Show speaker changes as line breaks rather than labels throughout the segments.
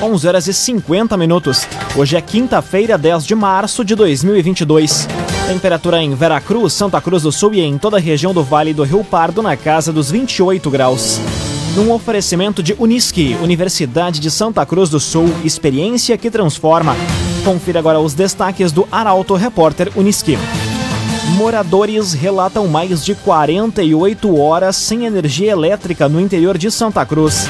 11 horas e 50 minutos. Hoje é quinta-feira, 10 de março de 2022. Temperatura em Veracruz, Santa Cruz do Sul e em toda a região do Vale do Rio Pardo na casa dos 28 graus. Num oferecimento de Unisque, Universidade de Santa Cruz do Sul, experiência que transforma. Confira agora os destaques do Arauto Repórter Unisque. Moradores relatam mais de 48 horas sem energia elétrica no interior de Santa Cruz.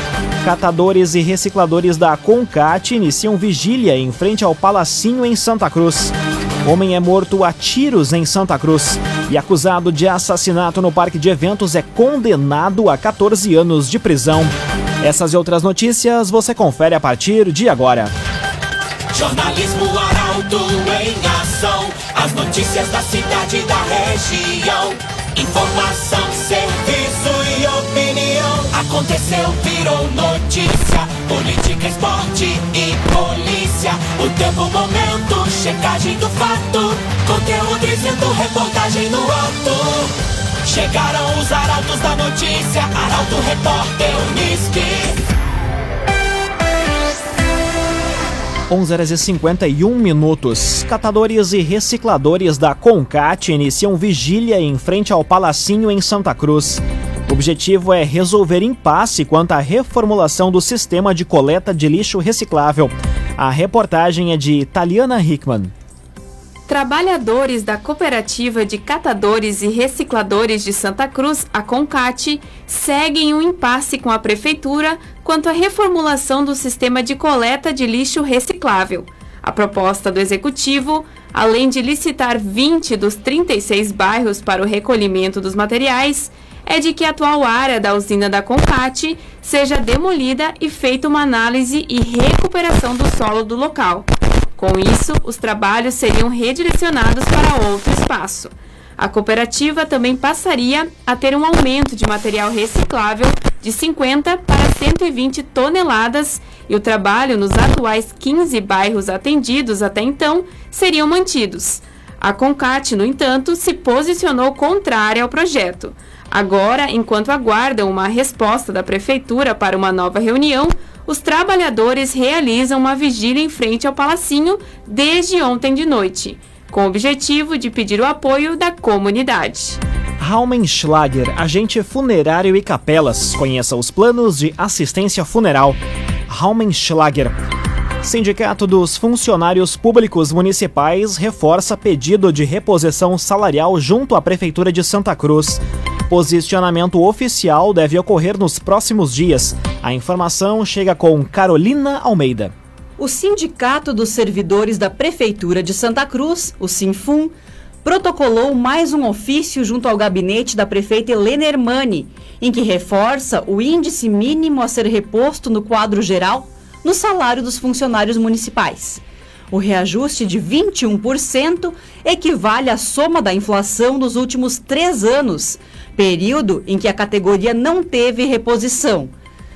Catadores e recicladores da Concat iniciam vigília em frente ao Palacinho em Santa Cruz. Homem é morto a tiros em Santa Cruz e acusado de assassinato no parque de eventos é condenado a 14 anos de prisão. Essas e outras notícias você confere a partir de agora.
Jornalismo Arauto em ação. As notícias da cidade e da região. Informação, serviço. Aconteceu, virou notícia. Política, esporte e polícia. O tempo, momento, checagem do fato. Conteúdo dizendo, reportagem no ato. Chegaram os arautos da notícia. Arauto, repórter, Unisque.
11 horas e 51 minutos. Catadores e recicladores da Concat iniciam vigília em frente ao Palacinho em Santa Cruz. O objetivo é resolver impasse quanto à reformulação do sistema de coleta de lixo reciclável. A reportagem é de Taliana Hickman.
Trabalhadores da Cooperativa de Catadores e Recicladores de Santa Cruz, a CONCAT, seguem um impasse com a Prefeitura quanto à reformulação do sistema de coleta de lixo reciclável. A proposta do Executivo, além de licitar 20 dos 36 bairros para o recolhimento dos materiais, é de que a atual área da usina da CONCAT seja demolida e feita uma análise e recuperação do solo do local. Com isso, os trabalhos seriam redirecionados para outro espaço. A cooperativa também passaria a ter um aumento de material reciclável de 50 para 120 toneladas e o trabalho nos atuais 15 bairros atendidos até então seriam mantidos. A Concat, no entanto, se posicionou contrária ao projeto. Agora, enquanto aguardam uma resposta da prefeitura para uma nova reunião, os trabalhadores realizam uma vigília em frente ao Palacinho desde ontem de noite, com o objetivo de pedir o apoio da comunidade.
Raumenschlager, agente funerário e capelas. Conheça os planos de assistência funeral. Raumenschlager. Sindicato dos Funcionários Públicos Municipais reforça pedido de reposição salarial junto à Prefeitura de Santa Cruz. Posicionamento oficial deve ocorrer nos próximos dias. A informação chega com Carolina Almeida.
O Sindicato dos Servidores da Prefeitura de Santa Cruz, o Sinfum, protocolou mais um ofício junto ao gabinete da prefeita Helena Hermani, em que reforça o índice mínimo a ser reposto no quadro geral no salário dos funcionários municipais. O reajuste de 21% equivale à soma da inflação dos últimos três anos, período em que a categoria não teve reposição.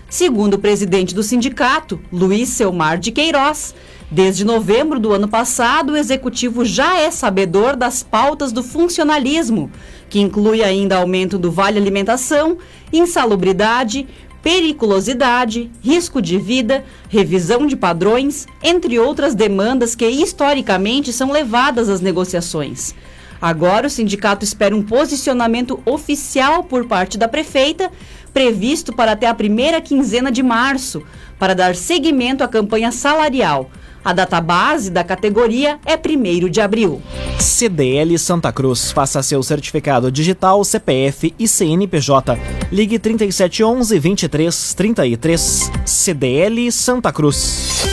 Segundo o presidente do sindicato, Luiz Selmar de Queiroz, desde novembro do ano passado, o executivo já é sabedor das pautas do funcionalismo, que inclui ainda aumento do vale alimentação, insalubridade, periculosidade, risco de vida, revisão de padrões, entre outras demandas que historicamente são levadas às negociações. Agora, o sindicato espera um posicionamento oficial por parte da prefeita, previsto para até a primeira quinzena de março, para dar seguimento à campanha salarial. A data base da categoria é 1 de abril.
CDL Santa Cruz. Faça seu certificado digital, CPF e CNPJ. Ligue 3711 2333. CDL Santa Cruz.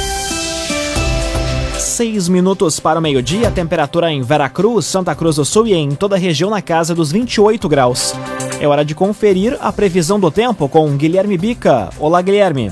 Seis minutos para o meio-dia, temperatura em Veracruz, Santa Cruz do Sul e em toda a região na casa dos 28 graus. É hora de conferir a previsão do tempo com Guilherme Bica. Olá, Guilherme.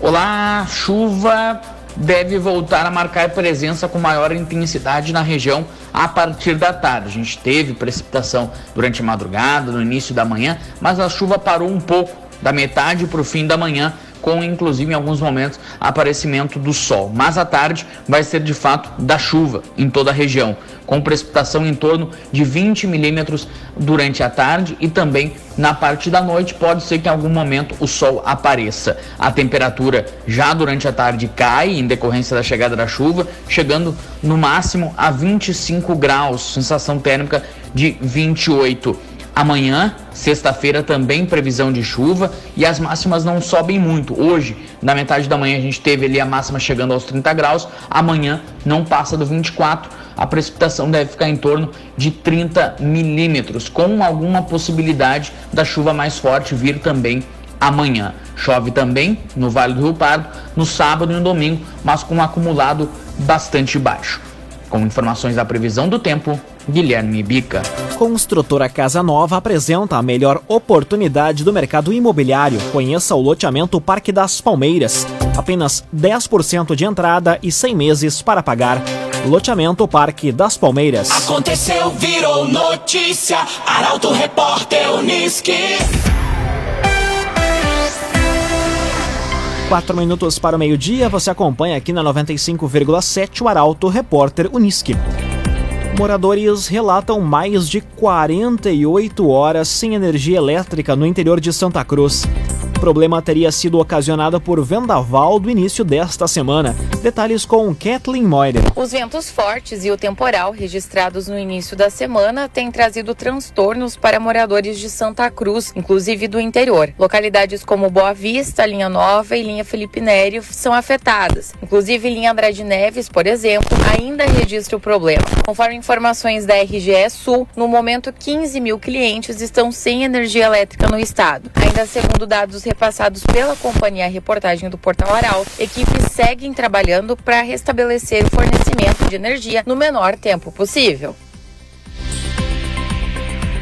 Olá, chuva deve voltar a marcar presença com maior intensidade na região a partir da tarde. A gente teve precipitação durante a madrugada, no início da manhã, mas a chuva parou um pouco da metade para o fim da manhã, com inclusive em alguns momentos aparecimento do sol. Mas à tarde vai ser de fato da chuva em toda a região, com precipitação em torno de 20 milímetros durante a tarde e também na parte da noite pode ser que em algum momento o sol apareça. A temperatura já durante a tarde cai em decorrência da chegada da chuva, chegando no máximo a 25 graus, sensação térmica de 28. Amanhã, sexta-feira, também previsão de chuva e as máximas não sobem muito. Hoje, na metade da manhã, a gente teve ali a máxima chegando aos 30 graus. Amanhã não passa do 24. A precipitação deve ficar em torno de 30 milímetros, com alguma possibilidade da chuva mais forte vir também amanhã. Chove também no Vale do Rio Pardo, no sábado e no domingo, mas com um acumulado bastante baixo. Com informações da previsão do tempo, Guilherme Bica.
Construtora Casa Nova apresenta a melhor oportunidade do mercado imobiliário. Conheça o loteamento Parque das Palmeiras. Apenas 10% de entrada e 100 meses para pagar. Loteamento Parque das Palmeiras.
Aconteceu, virou notícia. Arauto Repórter Uniski.
Quatro minutos para o meio-dia, você acompanha aqui na 95,7 o Arauto Repórter Uniski. Moradores relatam mais de 48 horas sem energia elétrica no interior de Santa Cruz. O problema teria sido ocasionado por vendaval do início desta semana. Detalhes com Kathleen Moyer.
Os ventos fortes e o temporal registrados no início da semana têm trazido transtornos para moradores de Santa Cruz, inclusive do interior. Localidades como Boa Vista, Linha Nova e Linha Felipe Nério são afetadas. Inclusive, Linha Andrade Neves, por exemplo, ainda registra o problema. Conforme informações da RGE Sul, no momento 15 mil clientes estão sem energia elétrica no estado. Ainda segundo dados repassados pela companhia reportagem do Portal Arauto, equipes seguem trabalhando para restabelecer o fornecimento de energia no menor tempo possível.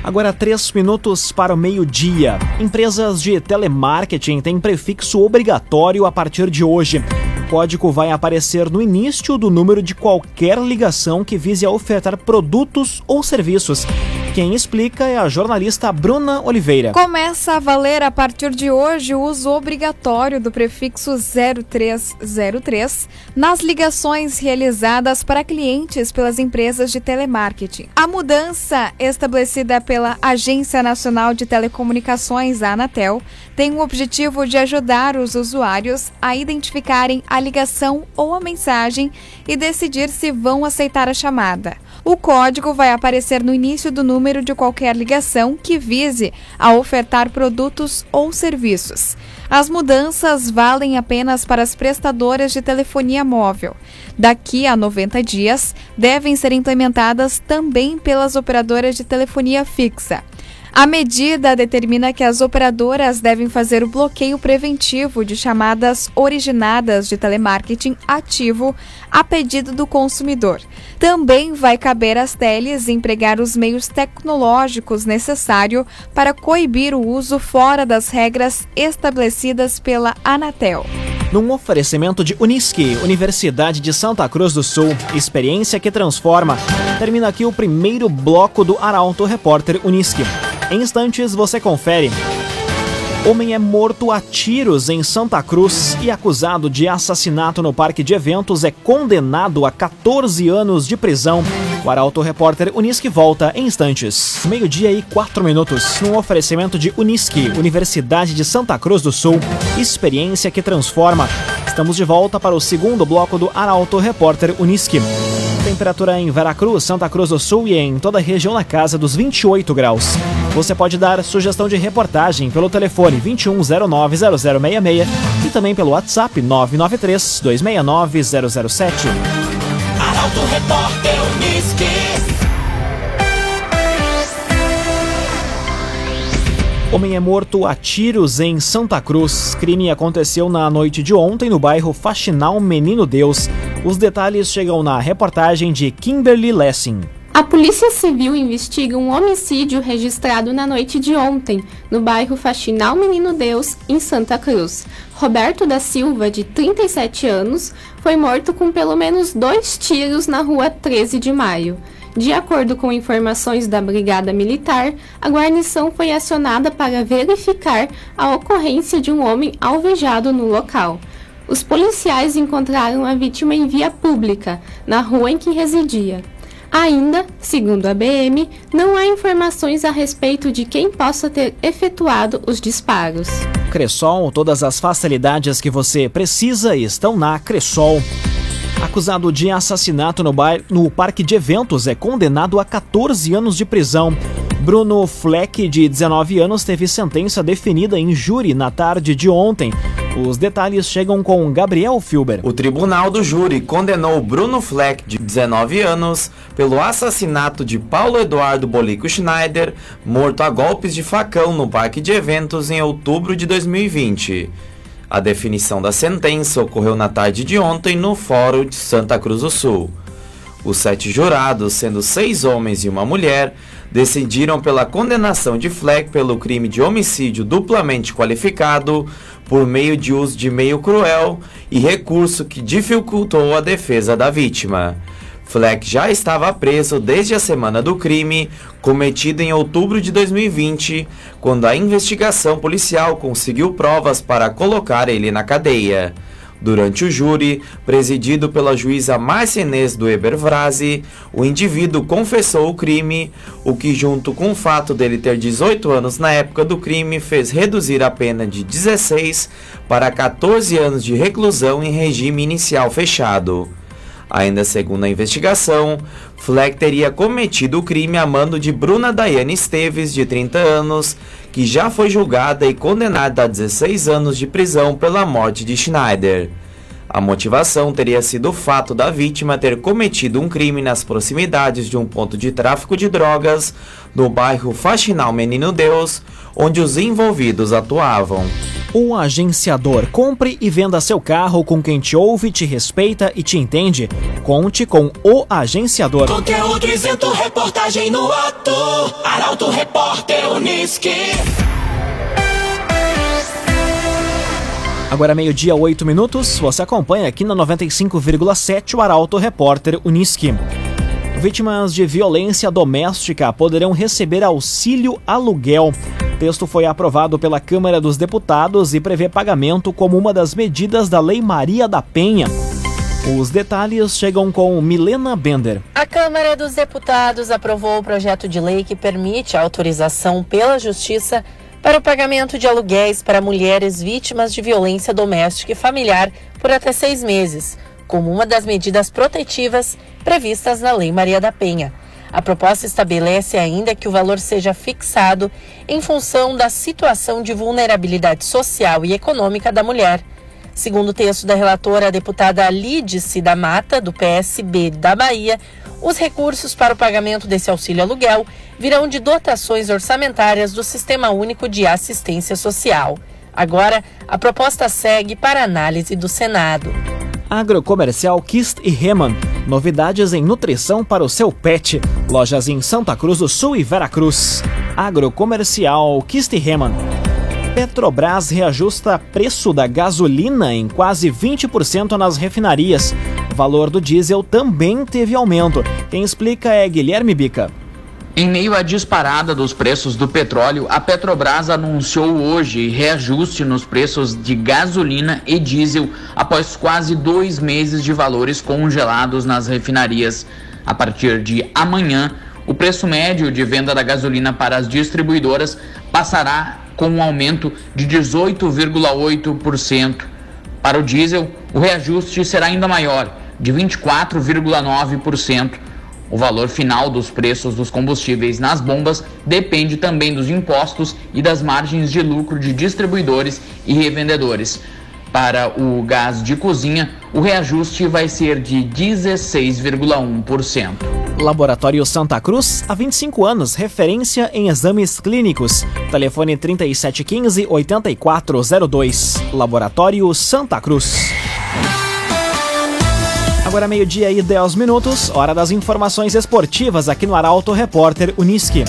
Agora, três minutos para o meio-dia. Empresas de telemarketing têm prefixo obrigatório a partir de hoje. O código vai aparecer no início do número de qualquer ligação que vise a ofertar produtos ou serviços. Quem explica é a jornalista Bruna Oliveira.
Começa a valer a partir de hoje o uso obrigatório do prefixo 0303 nas ligações realizadas para clientes pelas empresas de telemarketing. A mudança, estabelecida pela Agência Nacional de Telecomunicações, a Anatel, tem o objetivo de ajudar os usuários a identificarem a ligação ou a mensagem e decidir se vão aceitar a chamada. O código vai aparecer no início do número de qualquer ligação que vise a ofertar produtos ou serviços. As mudanças valem apenas para as prestadoras de telefonia móvel. Daqui a 90 dias, devem ser implementadas também pelas operadoras de telefonia fixa. A medida determina que as operadoras devem fazer o bloqueio preventivo de chamadas originadas de telemarketing ativo a pedido do consumidor. Também vai caber às teles empregar os meios tecnológicos necessários para coibir o uso fora das regras estabelecidas pela Anatel.
Num oferecimento de Unisque, Universidade de Santa Cruz do Sul, experiência que transforma. Termina aqui o primeiro bloco do Arauto Repórter Unisque. Em instantes você confere. Homem é morto a tiros em Santa Cruz e acusado de assassinato no parque de eventos é condenado a 14 anos de prisão. O Arauto Repórter Unisque volta em instantes. Meio-dia e quatro minutos. Num oferecimento de Unisque, Universidade de Santa Cruz do Sul. Experiência que transforma. Estamos de volta para o segundo bloco do Arauto Repórter Unisque. Temperatura em Veracruz, Santa Cruz do Sul e em toda a região na casa dos 28 graus. Você pode dar sugestão de reportagem pelo telefone 21090066 e também pelo WhatsApp 993 269 007.
Arauto Repórter Uniski.
Homem é morto a tiros em Santa Cruz. Crime aconteceu na noite de ontem no bairro Faxinal Menino Deus. Os detalhes chegam na reportagem de Kimberly Lessing.
A Polícia Civil investiga um homicídio registrado na noite de ontem, no bairro Faxinal Menino Deus, em Santa Cruz. Roberto da Silva, de 37 anos, foi morto com pelo menos dois tiros na rua 13 de maio. De acordo com informações da Brigada Militar, a guarnição foi acionada para verificar a ocorrência de um homem alvejado no local. Os policiais encontraram a vítima em via pública, na rua em que residia. Ainda, segundo a BM, não há informações a respeito de quem possa ter efetuado os disparos.
Cressol, todas as facilidades que você precisa estão na Cressol. Acusado de assassinato no, bar, no parque de eventos, é condenado a 14 anos de prisão. Bruno Fleck, de 19 anos, teve sentença definida em júri na tarde de ontem. Os detalhes chegam com Gabriel Filber.
O tribunal do júri condenou Bruno Fleck, de 19 anos, pelo assassinato de Paulo Eduardo Bolico Schneider, morto a golpes de facão no parque de eventos em outubro de 2020. A definição da sentença ocorreu na tarde de ontem no Fórum de Santa Cruz do Sul. Os sete jurados, sendo seis homens e uma mulher, decidiram pela condenação de Fleck pelo crime de homicídio duplamente qualificado por meio de uso de meio cruel e recurso que dificultou a defesa da vítima. Fleck já estava preso desde a semana do crime, cometido em outubro de 2020, quando a investigação policial conseguiu provas para colocar ele na cadeia. Durante o júri, presidido pela juíza Marcenês do Ebervrase, o indivíduo confessou o crime, o que, junto com o fato dele ter 18 anos na época do crime, fez reduzir a pena de 16 para 14 anos de reclusão em regime inicial fechado. Ainda segundo a investigação, Fleck teria cometido o crime a mando de Bruna Daiane Esteves, de 30 anos, que já foi julgada e condenada a 16 anos de prisão pela morte de Schneider. A motivação teria sido o fato da vítima ter cometido um crime nas proximidades de um ponto de tráfico de drogas no bairro Faxinal Menino Deus, onde os envolvidos atuavam.
Um agenciador. Compre e venda seu carro com quem te ouve, te respeita e te entende. Conte com o agenciador.
Conteúdo isento, reportagem no ato. Arauto Repórter Uniski.
Agora meio-dia, 8 minutos. Você acompanha aqui na 95,7 o Arauto Repórter Uniski. Vítimas de violência doméstica poderão receber auxílio aluguel. O texto foi aprovado pela Câmara dos Deputados e prevê pagamento como uma das medidas da Lei Maria da Penha. Os detalhes chegam com Milena Bender.
A Câmara dos Deputados aprovou o projeto de lei que permite a autorização pela Justiça para o pagamento de aluguéis para mulheres vítimas de violência doméstica e familiar por até seis meses, como uma das medidas protetivas previstas na Lei Maria da Penha. A proposta estabelece ainda que o valor seja fixado em função da situação de vulnerabilidade social e econômica da mulher. Segundo o texto da relatora, a deputada Lídice da Mata, do PSB da Bahia, os recursos para o pagamento desse auxílio aluguel virão de dotações orçamentárias do Sistema Único de Assistência Social. Agora, a proposta segue para análise do Senado.
Agrocomercial Kist e Reman. Novidades em nutrição para o seu pet. Lojas em Santa Cruz do Sul e Veracruz. Agrocomercial Kist e Reman. Petrobras reajusta preço da gasolina em quase 20% nas refinarias. Valor do diesel também teve aumento. Quem explica é Guilherme Bica.
Em meio à disparada dos preços do petróleo, a Petrobras anunciou hoje reajuste nos preços de gasolina e diesel após quase dois meses de valores congelados nas refinarias. A partir de amanhã, o preço médio de venda da gasolina para as distribuidoras passará com um aumento de 18,8%. Para o diesel, o reajuste será ainda maior, de 24,9%. O valor final dos preços dos combustíveis nas bombas depende também dos impostos e das margens de lucro de distribuidores e revendedores. Para o gás de cozinha, o reajuste vai ser de 16,1%.
Laboratório Santa Cruz, há 25 anos, referência em exames clínicos. Telefone 3715-8402. Laboratório Santa Cruz. Agora meio-dia e 10 minutos, hora das informações esportivas aqui no Arauto Repórter Uniski.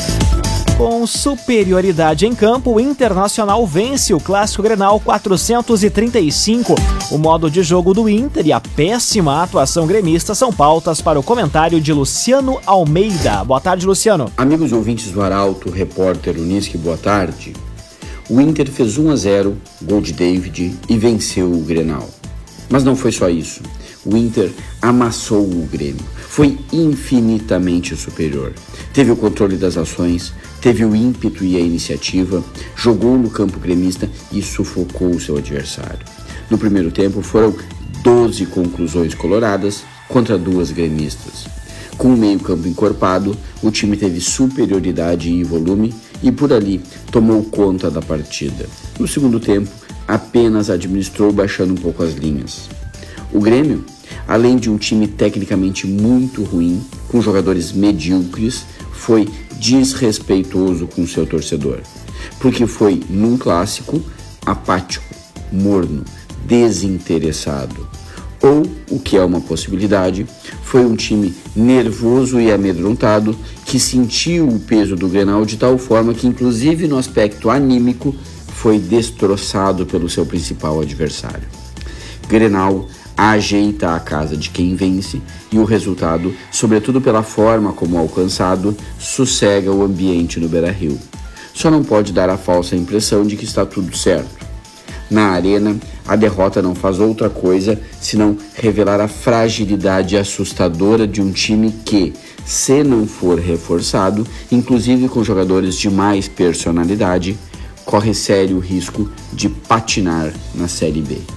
Com superioridade em campo, o Internacional vence o Clássico Grenal 435. O modo de jogo do Inter e a péssima atuação gremista são pautas para o comentário de Luciano Almeida. Boa tarde, Luciano.
Amigos ouvintes do Arauto, repórter Unisque, boa tarde. O Inter fez 1 a 0, gol de David e venceu o Grenal. Mas não foi só isso. O Inter amassou o Grêmio. Foi infinitamente superior. Teve o controle das ações, teve o ímpeto e a iniciativa, jogou no campo gremista e sufocou o seu adversário. No primeiro tempo foram 12 conclusões coloradas contra duas gremistas. Com o meio-campo encorpado, o time teve superioridade e volume e por ali tomou conta da partida. No segundo tempo, apenas administrou baixando um pouco as linhas. O Grêmio, além de um time tecnicamente muito ruim, com jogadores medíocres, foi desrespeitoso com seu torcedor, porque foi num clássico apático, morno, desinteressado. Ou, o que é uma possibilidade, foi um time nervoso e amedrontado que sentiu o peso do Grenal de tal forma que, inclusive no aspecto anímico, foi destroçado pelo seu principal adversário. Grenal ajeita a casa de quem vence e o resultado, sobretudo pela forma como alcançado, sossega o ambiente no Beira-Rio. Só não pode dar a falsa impressão de que está tudo certo. Na arena, a derrota não faz outra coisa senão revelar a fragilidade assustadora de um time que, se não for reforçado, inclusive com jogadores de mais personalidade, corre sério risco de patinar na Série B.